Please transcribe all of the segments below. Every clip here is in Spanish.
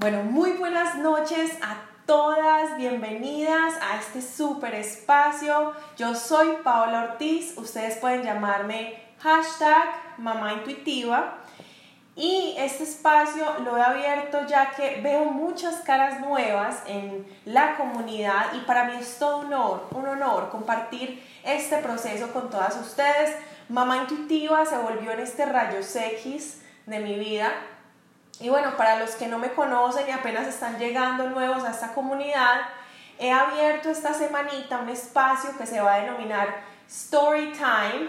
Bueno, muy buenas noches a todas, bienvenidas a este super espacio. Yo soy Paola Ortiz, ustedes pueden llamarme hashtag mamá intuitiva. Y este espacio lo he abierto ya que veo muchas caras nuevas en la comunidad y para mí es todo un honor, un honor compartir este proceso con todas ustedes. Mamá intuitiva se volvió en este rayos X de mi vida. Y bueno, para los que no me conocen y apenas están llegando nuevos a esta comunidad, he abierto esta semanita un espacio que se va a denominar Story Time,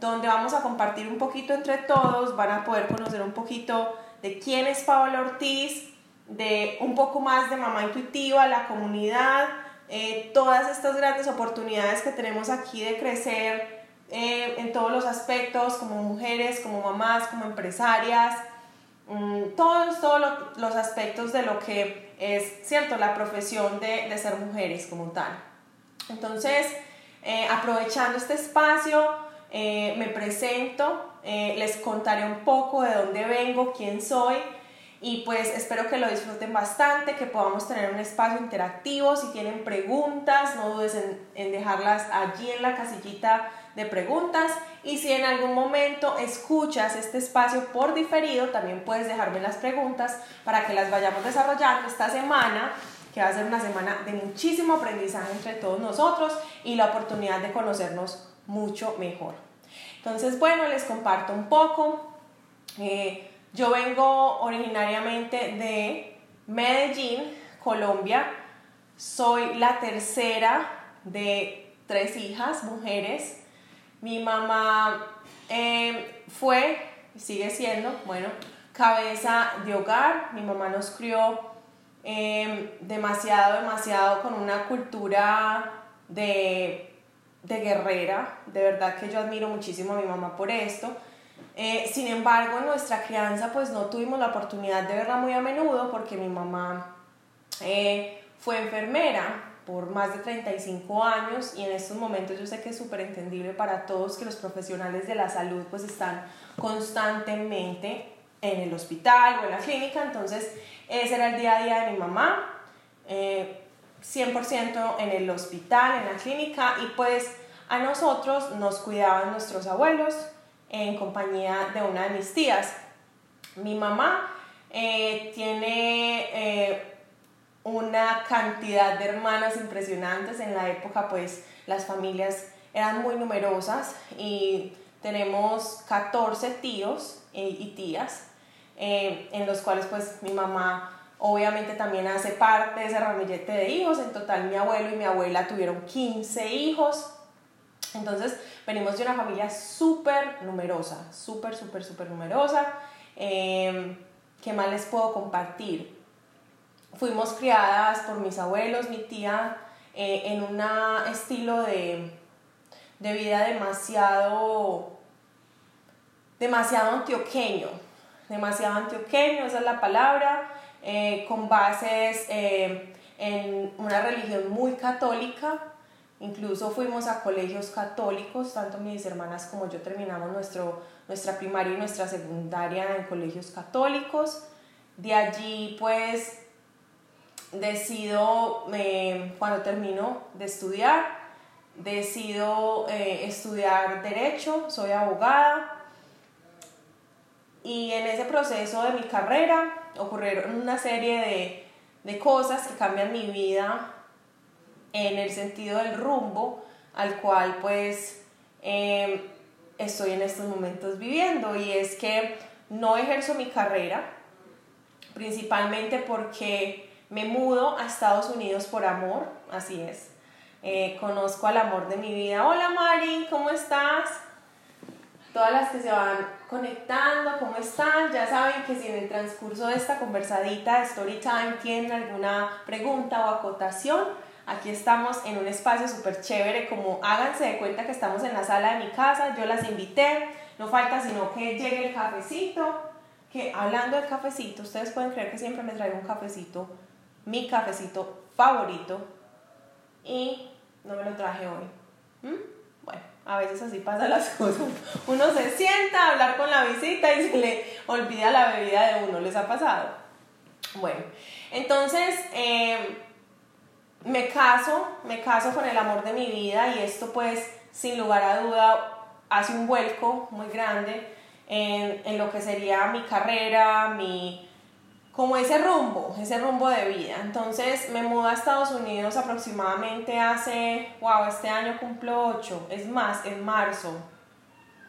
donde vamos a compartir un poquito entre todos, van a poder conocer un poquito de quién es Paola Ortiz, de un poco más de Mamá Intuitiva, la comunidad, eh, todas estas grandes oportunidades que tenemos aquí de crecer eh, en todos los aspectos, como mujeres, como mamás, como empresarias, mm, todos, todos los aspectos de lo que es, ¿cierto?, la profesión de, de ser mujeres como tal. Entonces, eh, aprovechando este espacio, me presento, les contaré un poco de dónde vengo, quién soy, y pues espero que lo disfruten bastante, que podamos tener un espacio interactivo. Si tienen preguntas, no dudes en, dejarlas allí en la casillita de preguntas. Y si en algún momento escuchas este espacio por diferido, también puedes dejarme las preguntas para que las vayamos desarrollando esta semana que va a ser una semana de muchísimo aprendizaje entre todos nosotros y la oportunidad de conocernos mucho mejor. Entonces, bueno, les comparto un poco. Eh, yo vengo originariamente de Medellín, Colombia. Soy la tercera de tres hijas, mujeres. Mi mamá eh, fue, sigue siendo, bueno, cabeza de hogar. Mi mamá nos crió eh, demasiado, demasiado con una cultura de, de guerrera. De verdad que yo admiro muchísimo a mi mamá por esto eh, sin embargo, en nuestra crianza pues no tuvimos la oportunidad de verla muy a menudo porque mi mamá eh, fue enfermera por más de 35 años y en estos momentos yo sé que es súper entendible para todos que los profesionales de la salud pues están constantemente en el hospital o en la clínica, entonces ese era el día a día de mi mamá, 100% eh, en el hospital, en la clínica y pues a nosotros nos cuidaban nuestros abuelos, en compañía de una de mis tías. Mi mamá eh, tiene eh, una cantidad de hermanas impresionantes. En la época, pues las familias eran muy numerosas y tenemos 14 tíos eh, y tías, en los cuales pues mi mamá obviamente también hace parte de ese ramillete de hijos. En total mi abuelo y mi abuela tuvieron 15 hijos. Entonces, venimos de una familia súper numerosa, súper, súper, súper numerosa. Eh, ¿Qué más les puedo compartir? Fuimos criadas por mis abuelos, mi tía, eh, en un estilo de, de, vida demasiado, demasiado antioqueño, demasiado antioqueño, esa es la palabra, eh, con bases eh, en una religión muy católica, Incluso fuimos a colegios católicos, tanto mis hermanas como yo terminamos nuestro, nuestra primaria y nuestra secundaria en colegios católicos. De allí pues decido, cuando termino de estudiar, decido eh, estudiar derecho, soy abogada. Y en ese proceso de mi carrera ocurrieron una serie de, de cosas que cambian mi vida en el sentido del rumbo al cual pues em, estoy en estos momentos viviendo. Y es que no ejerzo mi carrera principalmente porque me mudo a Estados Unidos por amor, así es. Eh, conozco al amor de mi vida. Hola Mari, ¿cómo estás? Todas las que se van conectando, ¿cómo están? Ya saben que si en el transcurso de esta conversadita Story Time tienen alguna pregunta o acotación, Aquí estamos en un espacio súper chévere, como háganse de cuenta que estamos en la sala de mi casa, yo las invité, no falta sino que llegue el cafecito, que hablando del cafecito, ustedes pueden creer que siempre me traigo un cafecito, mi cafecito favorito, y no me lo traje hoy. ¿Mm? Bueno, a veces así pasan las cosas. Uno se sienta a hablar con la visita y se le olvida la bebida de uno, ¿les ha pasado? Bueno, entonces eh, me caso, me caso con el amor de mi vida y esto pues sin lugar a duda hace un vuelco muy grande en, en lo que sería mi carrera, mi como ese rumbo, ese rumbo de vida. Entonces me mudo a Estados Unidos aproximadamente hace, wow, este año cumplo 8, es más, en marzo,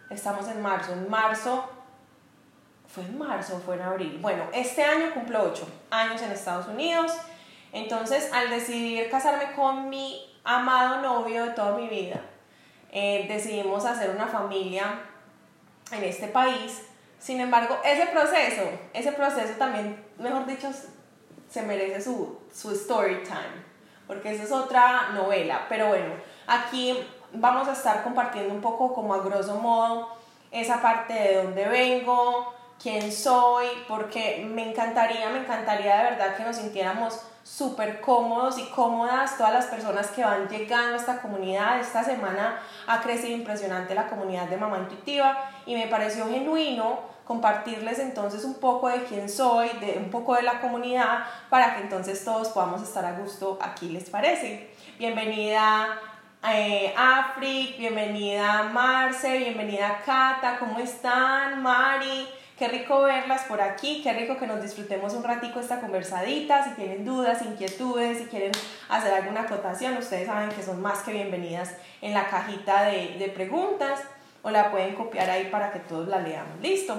estamos en marzo, en marzo, fue en marzo fue en abril, bueno, este año cumplo 8 años en Estados Unidos, entonces al decidir casarme con mi amado novio de toda mi vida, eh, decidimos hacer una familia en este país, sin embargo, ese proceso, ese proceso también, mejor dicho, se merece su, su story time, porque esa es otra novela. Pero bueno, aquí vamos a estar compartiendo un poco como a grosso modo esa parte de dónde vengo, quién soy, porque me encantaría, me encantaría de verdad que nos sintiéramos súper cómodos y cómodas todas las personas que van llegando a esta comunidad. Esta semana ha crecido impresionante la comunidad de Mamá Intuitiva y me pareció genuino compartirles entonces un poco de quién soy, de un poco de la comunidad, para que entonces todos podamos estar a gusto aquí, ¿les parece? Bienvenida eh, bienvenida Marce, bienvenida Cata, ¿cómo están? Mari, qué rico verlas por aquí, qué rico que nos disfrutemos un ratico esta conversadita, si tienen dudas, inquietudes, si quieren hacer alguna acotación, ustedes saben que son más que bienvenidas en la cajita de, de preguntas o la pueden copiar ahí para que todos la leamos. Listo.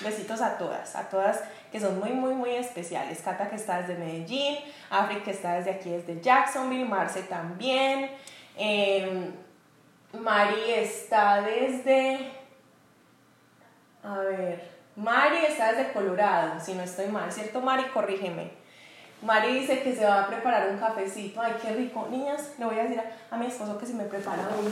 Besitos a todas, a todas que son muy, muy, muy especiales. Cata que está desde Medellín, Afri que está desde aquí, desde Jacksonville, Marce también. Em, Mari está desde... A ver, Mari está desde Colorado, si no estoy mal, ¿cierto Mari? Corrígeme. Mari dice que se va a preparar un cafecito. Ay, qué rico. Niñas, le voy a decir a, a mi esposo que si me prepara uno.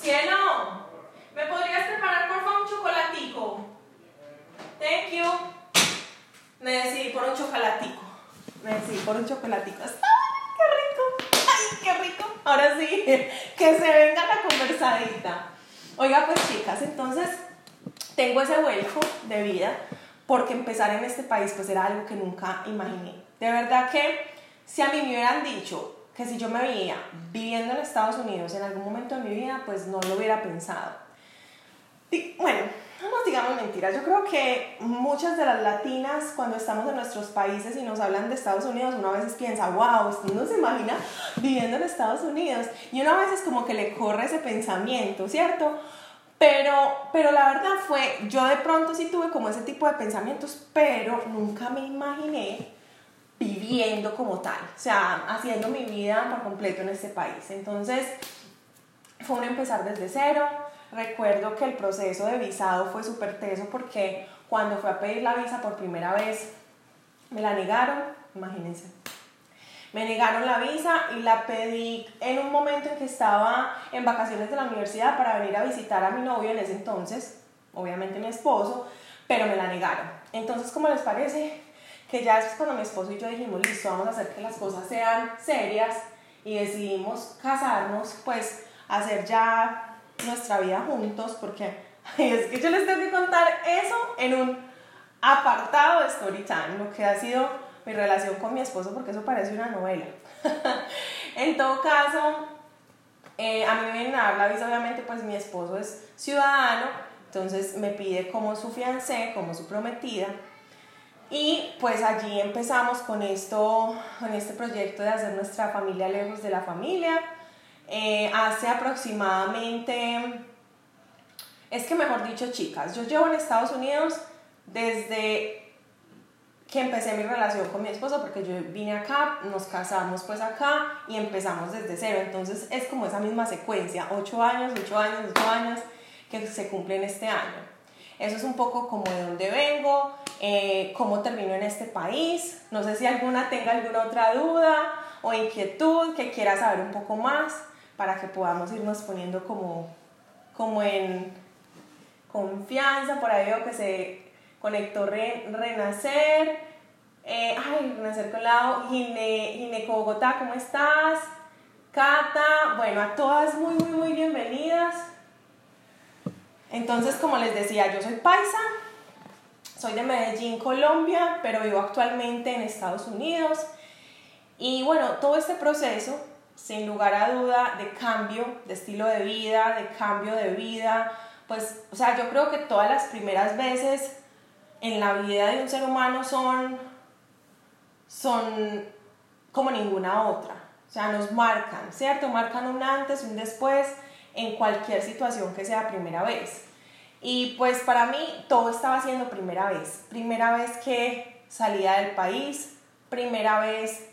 Cielo, ¿me podrías preparar por favor un chocolatico? Thank you. Me decidí por un chocolatico. Me decidí por un chocolatico. ¡Ay, qué rico! ¡Ay, qué rico! Ahora sí, que se venga la conversadita. Oiga, pues chicas, entonces tengo ese vuelco de vida porque empezar en este país pues era algo que nunca imaginé. De verdad que si a mí me hubieran dicho que si yo me veía viviendo en Estados Unidos en algún momento de mi vida, pues no lo hubiera pensado. Y, bueno, no nos digamos mentiras, yo creo que muchas de las latinas cuando estamos en nuestros países y nos hablan de Estados Unidos, uno a veces piensa, wow, usted no se imagina viviendo en Estados Unidos. Y uno a veces como que le corre ese pensamiento, ¿cierto? Pero, pero la verdad fue, yo de pronto sí tuve como ese tipo de pensamientos, pero nunca me imaginé viviendo como tal, o sea, haciendo mi vida por completo en este país. Entonces, fue un empezar desde cero. Recuerdo que el proceso de visado fue súper teso porque cuando fui a pedir la visa por primera vez, me la negaron, imagínense. Me negaron la visa y la pedí en un momento en que estaba en vacaciones de la universidad para venir a visitar a mi novio en ese entonces, obviamente mi esposo, pero me la negaron. Entonces, ¿cómo les parece? Que ya es cuando mi esposo y yo dijimos, listo, vamos a hacer que las cosas sean serias y decidimos casarnos, pues hacer ya nuestra vida juntos, porque es que yo les tengo que contar eso en un apartado de Storytime, lo que ha sido mi relación con mi esposo, porque eso parece una novela. en todo caso, eh, a mí me vienen a dar la visa, obviamente, pues mi esposo es ciudadano, entonces me pide como su fiancé, como su prometida, y pues allí empezamos con esto, con este proyecto de hacer nuestra familia lejos de la familia. Eh, hace aproximadamente, es que mejor dicho chicas, yo llevo en Estados Unidos desde que empecé mi relación con mi esposo, porque yo vine acá, nos casamos pues acá y empezamos desde cero. Entonces es como esa misma secuencia, ocho años, ocho años, ocho años que se cumplen este año. Eso es un poco como de dónde vengo, eh, cómo termino en este país. No sé si alguna tenga alguna otra duda o inquietud que quiera saber un poco más para que podamos irnos poniendo como, como en confianza. Por ahí veo que se conectó Renacer. Eh, ay, Renacer Colado, Gine, Gineco Bogotá, ¿cómo estás? Cata, bueno, a todas muy, muy, muy bienvenidas. Entonces, como les decía, yo soy paisa, soy de Medellín, Colombia, pero vivo actualmente en Estados Unidos. Y bueno, todo este proceso, sin lugar a duda, de cambio de estilo de vida, de cambio de vida, pues, o sea, yo creo que todas las primeras veces en la vida de un ser humano son, son como ninguna otra. O sea, nos marcan, ¿cierto? Marcan un antes, un después en cualquier situación que sea primera vez. Y pues para mí todo estaba siendo primera vez. Primera vez que salía del país, primera vez,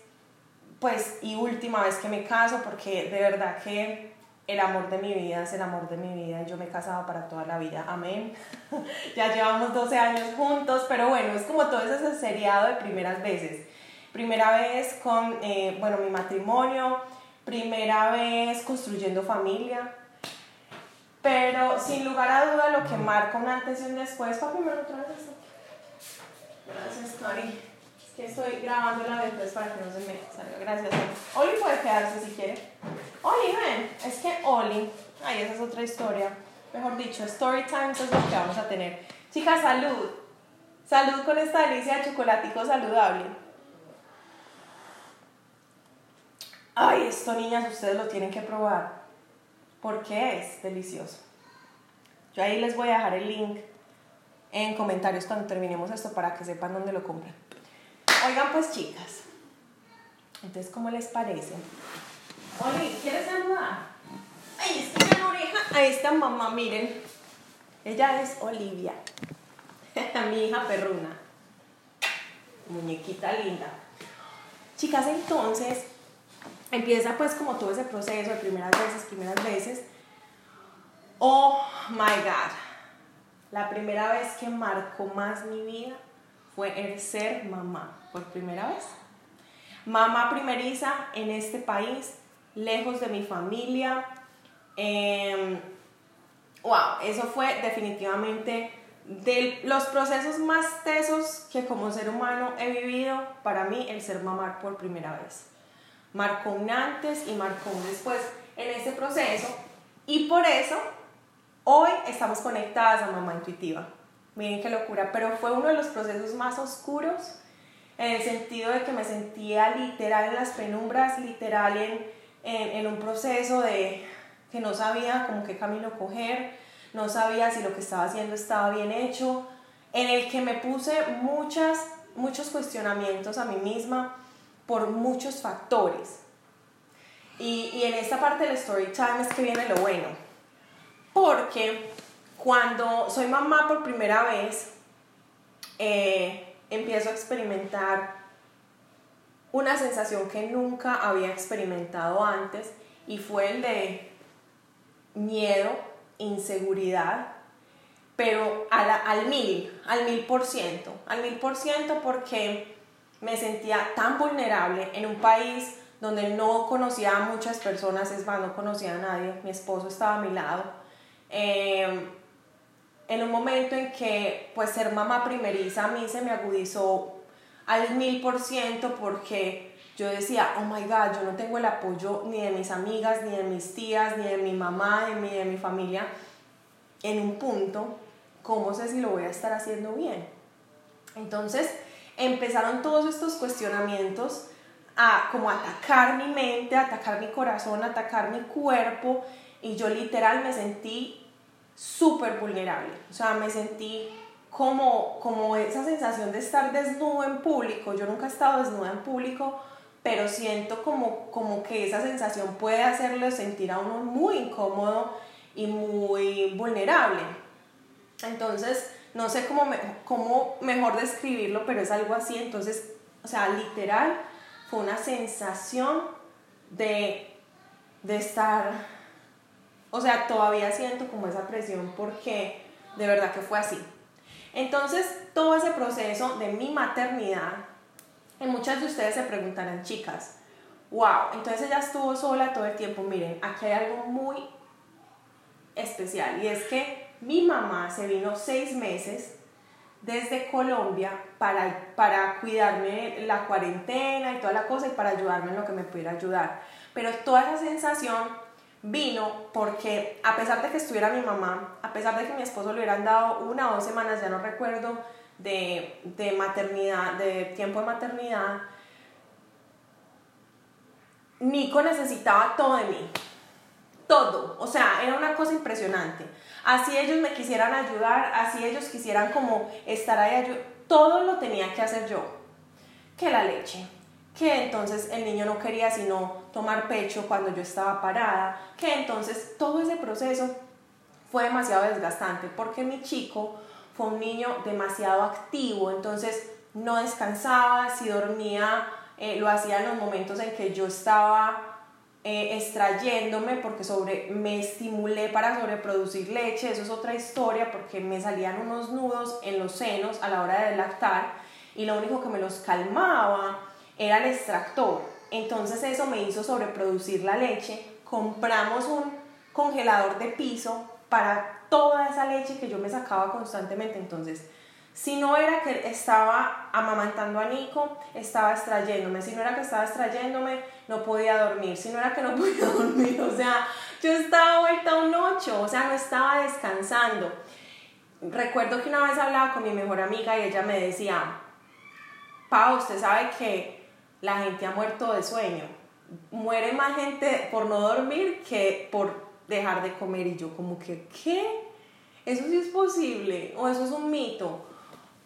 pues, y última vez que me caso, porque de verdad que el amor de mi vida es el amor de mi vida yo me casaba para toda la vida. Amén. ya llevamos 12 años juntos, pero bueno, es como todo ese seriado de primeras veces. Primera vez con, eh, bueno, mi matrimonio, primera vez construyendo familia, pero sin lugar a duda lo que marca un antes y un después, papi, me otra vez esto. Gracias, Cari. Es que estoy grabando la después para que no se me salga. Gracias. Oli puede quedarse si quiere. Oli, ven. Es que Oli. Ay, esa es otra historia. Mejor dicho, story time, es lo que vamos a tener. Chicas, salud. Salud con esta delicia de chocolatico saludable. Ay, esto, niñas, ustedes lo tienen que probar porque es delicioso. Yo ahí les voy a dejar el link en comentarios cuando terminemos esto para que sepan dónde lo compran. Oigan pues chicas, entonces ¿cómo les parece? Oli, ¿quieres saludar? Ahí está la oreja. Ahí está mamá, miren. Ella es Olivia, mi hija perruna. Muñequita linda. Chicas, entonces empieza pues como todo ese proceso de primeras veces, primeras veces. Oh my God. La primera vez que marcó más mi vida fue el ser mamá, por primera vez. Mamá primeriza en este país, lejos de mi familia. Em, wow, eso fue definitivamente de los procesos más tesos que como ser humano he vivido, para mí el ser mamá por primera vez marcó un antes y marcó un después en ese proceso y por eso hoy estamos conectadas a Mamá Intuitiva. Miren qué locura, pero fue uno de los procesos más oscuros en el sentido de que me sentía literal en las penumbras, literal en, en, un proceso de que no sabía como qué camino coger, no sabía si lo que estaba haciendo estaba bien hecho, en el que me puse muchas, muchos cuestionamientos a mí misma, por muchos factores. Y, y en esta parte del story time es que viene lo bueno. Porque cuando soy mamá por primera vez, eh, empiezo a experimentar una sensación que nunca había experimentado antes y fue el de miedo, inseguridad, pero al, al mil, al mil por ciento, al mil por ciento porque me sentía tan vulnerable en un país donde no conocía a muchas personas, es más, no conocía a nadie, mi esposo estaba a mi lado. Em, en un momento en que pues ser mamá primeriza a mí se me agudizó al mil por ciento porque yo decía, oh my god, yo no tengo el apoyo ni de mis amigas, ni de mis tías, ni de mi mamá, ni de mi familia en un punto, ¿cómo sé si lo voy a estar haciendo bien? Entonces, empezaron todos estos cuestionamientos a como atacar mi mente, atacar mi corazón, atacar mi cuerpo y yo literal me sentí súper vulnerable, o sea, me sentí como, como esa sensación de estar desnudo en público, yo nunca he estado desnuda en público, pero siento como, como que esa sensación puede hacerle sentir a uno muy incómodo y muy vulnerable. Entonces, no sé cómo, cómo mejor describirlo, pero es algo así. Entonces, o sea, literal, fue una sensación de, de estar, o sea, todavía siento como esa presión porque de verdad que fue así. Entonces, todo ese proceso de mi maternidad, y muchas de ustedes se preguntarán, chicas, wow, entonces ella estuvo sola todo el tiempo. Miren, aquí hay algo muy especial y es que mi mamá se vino seis meses desde Colombia para, para cuidarme la cuarentena y toda la cosa y para ayudarme en lo que me pudiera ayudar. Pero toda esa sensación vino porque a pesar de que estuviera mi mamá, a pesar de que mi esposo le hubieran dado una o dos semanas, ya no recuerdo, de, de maternidad, de tiempo de maternidad, Nico necesitaba todo de mí. Todo. O sea, era una cosa impresionante. Así ellos me quisieran ayudar, así ellos quisieran como estar ahí, todo lo tenía que hacer yo. Que la leche, que entonces el niño no quería sino tomar pecho cuando yo estaba parada, que entonces todo ese proceso fue demasiado desgastante porque mi chico fue un niño demasiado activo, entonces no descansaba, si dormía eh, lo hacía en los momentos en que yo estaba eh, extrayéndome porque sobre, me estimulé para sobreproducir leche, eso es otra historia porque me salían unos nudos en los senos a la hora de lactar y lo único que me los calmaba era el extractor. Entonces eso me hizo sobreproducir la leche. Compramos un congelador de piso para toda esa leche que yo me sacaba constantemente. Entonces, si no era que estaba amamantando a Nico, estaba extrayéndome. Si no era que estaba extrayéndome, no podía dormir. Si no era que no podía dormir, o sea, yo estaba vuelta un ocho, o sea, no estaba descansando. Recuerdo que una vez hablaba con mi mejor amiga y ella me decía, Pau, usted sabe que la gente ha muerto de sueño. Muere más gente por no dormir que por dejar de comer. Y yo como que, ¿qué? Eso sí es posible o eso es un mito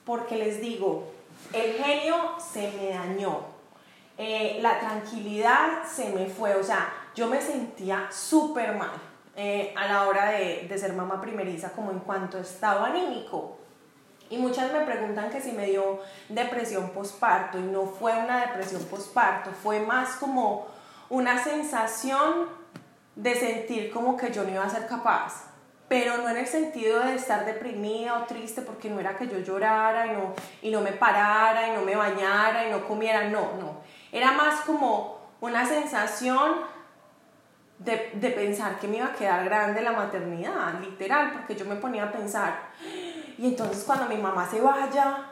porque les digo, el genio se me dañó, eh, la tranquilidad se me fue, o sea, yo me sentía súper mal eh, a la hora de, de, ser mamá primeriza, como en cuanto estado anímico. Y muchas me preguntan que si me dio depresión posparto y no fue una depresión posparto, fue más como una sensación de sentir como que yo no iba a ser capaz pero no en el sentido de estar deprimida o triste porque no era que yo llorara y no, y no me parara y no me bañara y no comiera, no, no. Era más como una sensación de, de pensar que me iba a quedar grande la maternidad, literal, porque yo me ponía a pensar, y entonces cuando mi mamá se vaya,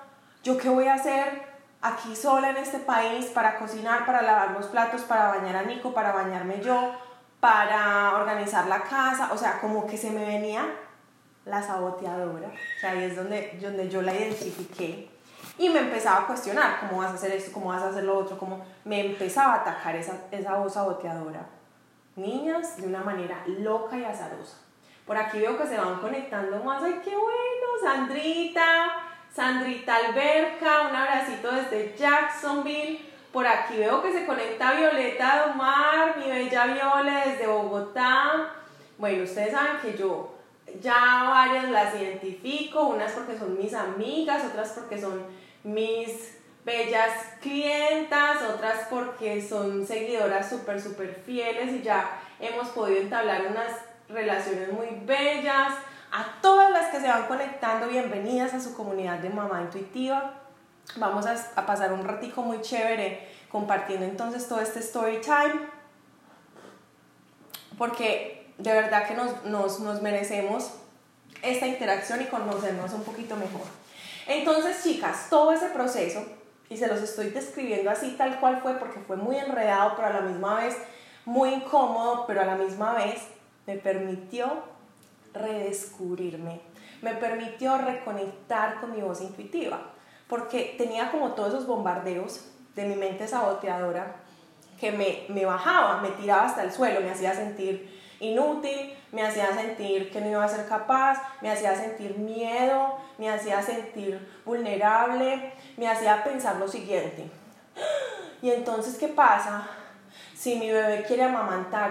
¿yo qué voy a hacer aquí sola en este país para cocinar, para lavar los platos, para bañar a Nico, para bañarme yo? Para organizar la casa, o sea, como que se me venía la saboteadora, o sea, ahí es donde, donde yo la identifiqué y me empezaba a cuestionar, ¿cómo vas a hacer esto? ¿Cómo vas a hacer lo otro? Como me empezaba a atacar esa, esa voz saboteadora. Niñas, de una manera loca y azarosa. Por aquí veo que se van conectando más, ¡ay, qué bueno! Sandrita, Sandrita Alberca, un abracito desde Jacksonville. Por aquí veo que se conecta Violeta Domar, mi bella Viole desde Bogotá. Bueno, ustedes saben que yo ya varias las identifico, unas porque son mis amigas, otras porque son mis bellas clientas, otras porque son seguidoras súper, súper fieles y ya hemos podido entablar unas relaciones muy bellas. A todas las que se van conectando, bienvenidas a su comunidad de Mamá Intuitiva. Vamos a, pasar un ratico muy chévere compartiendo entonces todo este story time, porque de verdad que nos, nos, nos merecemos esta interacción y conocernos un poquito mejor. Entonces, chicas, todo ese proceso, y se los estoy describiendo así tal cual fue, porque fue muy enredado, pero a la misma vez muy incómodo, pero a la misma vez me permitió redescubrirme, me permitió reconectar con mi voz intuitiva porque tenía como todos esos bombardeos de mi mente saboteadora que me, me bajaba, me tiraba hasta el suelo, me hacía sentir inútil, me hacía sentir que no iba a ser capaz, me hacía sentir miedo, me hacía sentir vulnerable, me hacía pensar lo siguiente. Y entonces, ¿qué pasa? Si mi bebé quiere amamantar,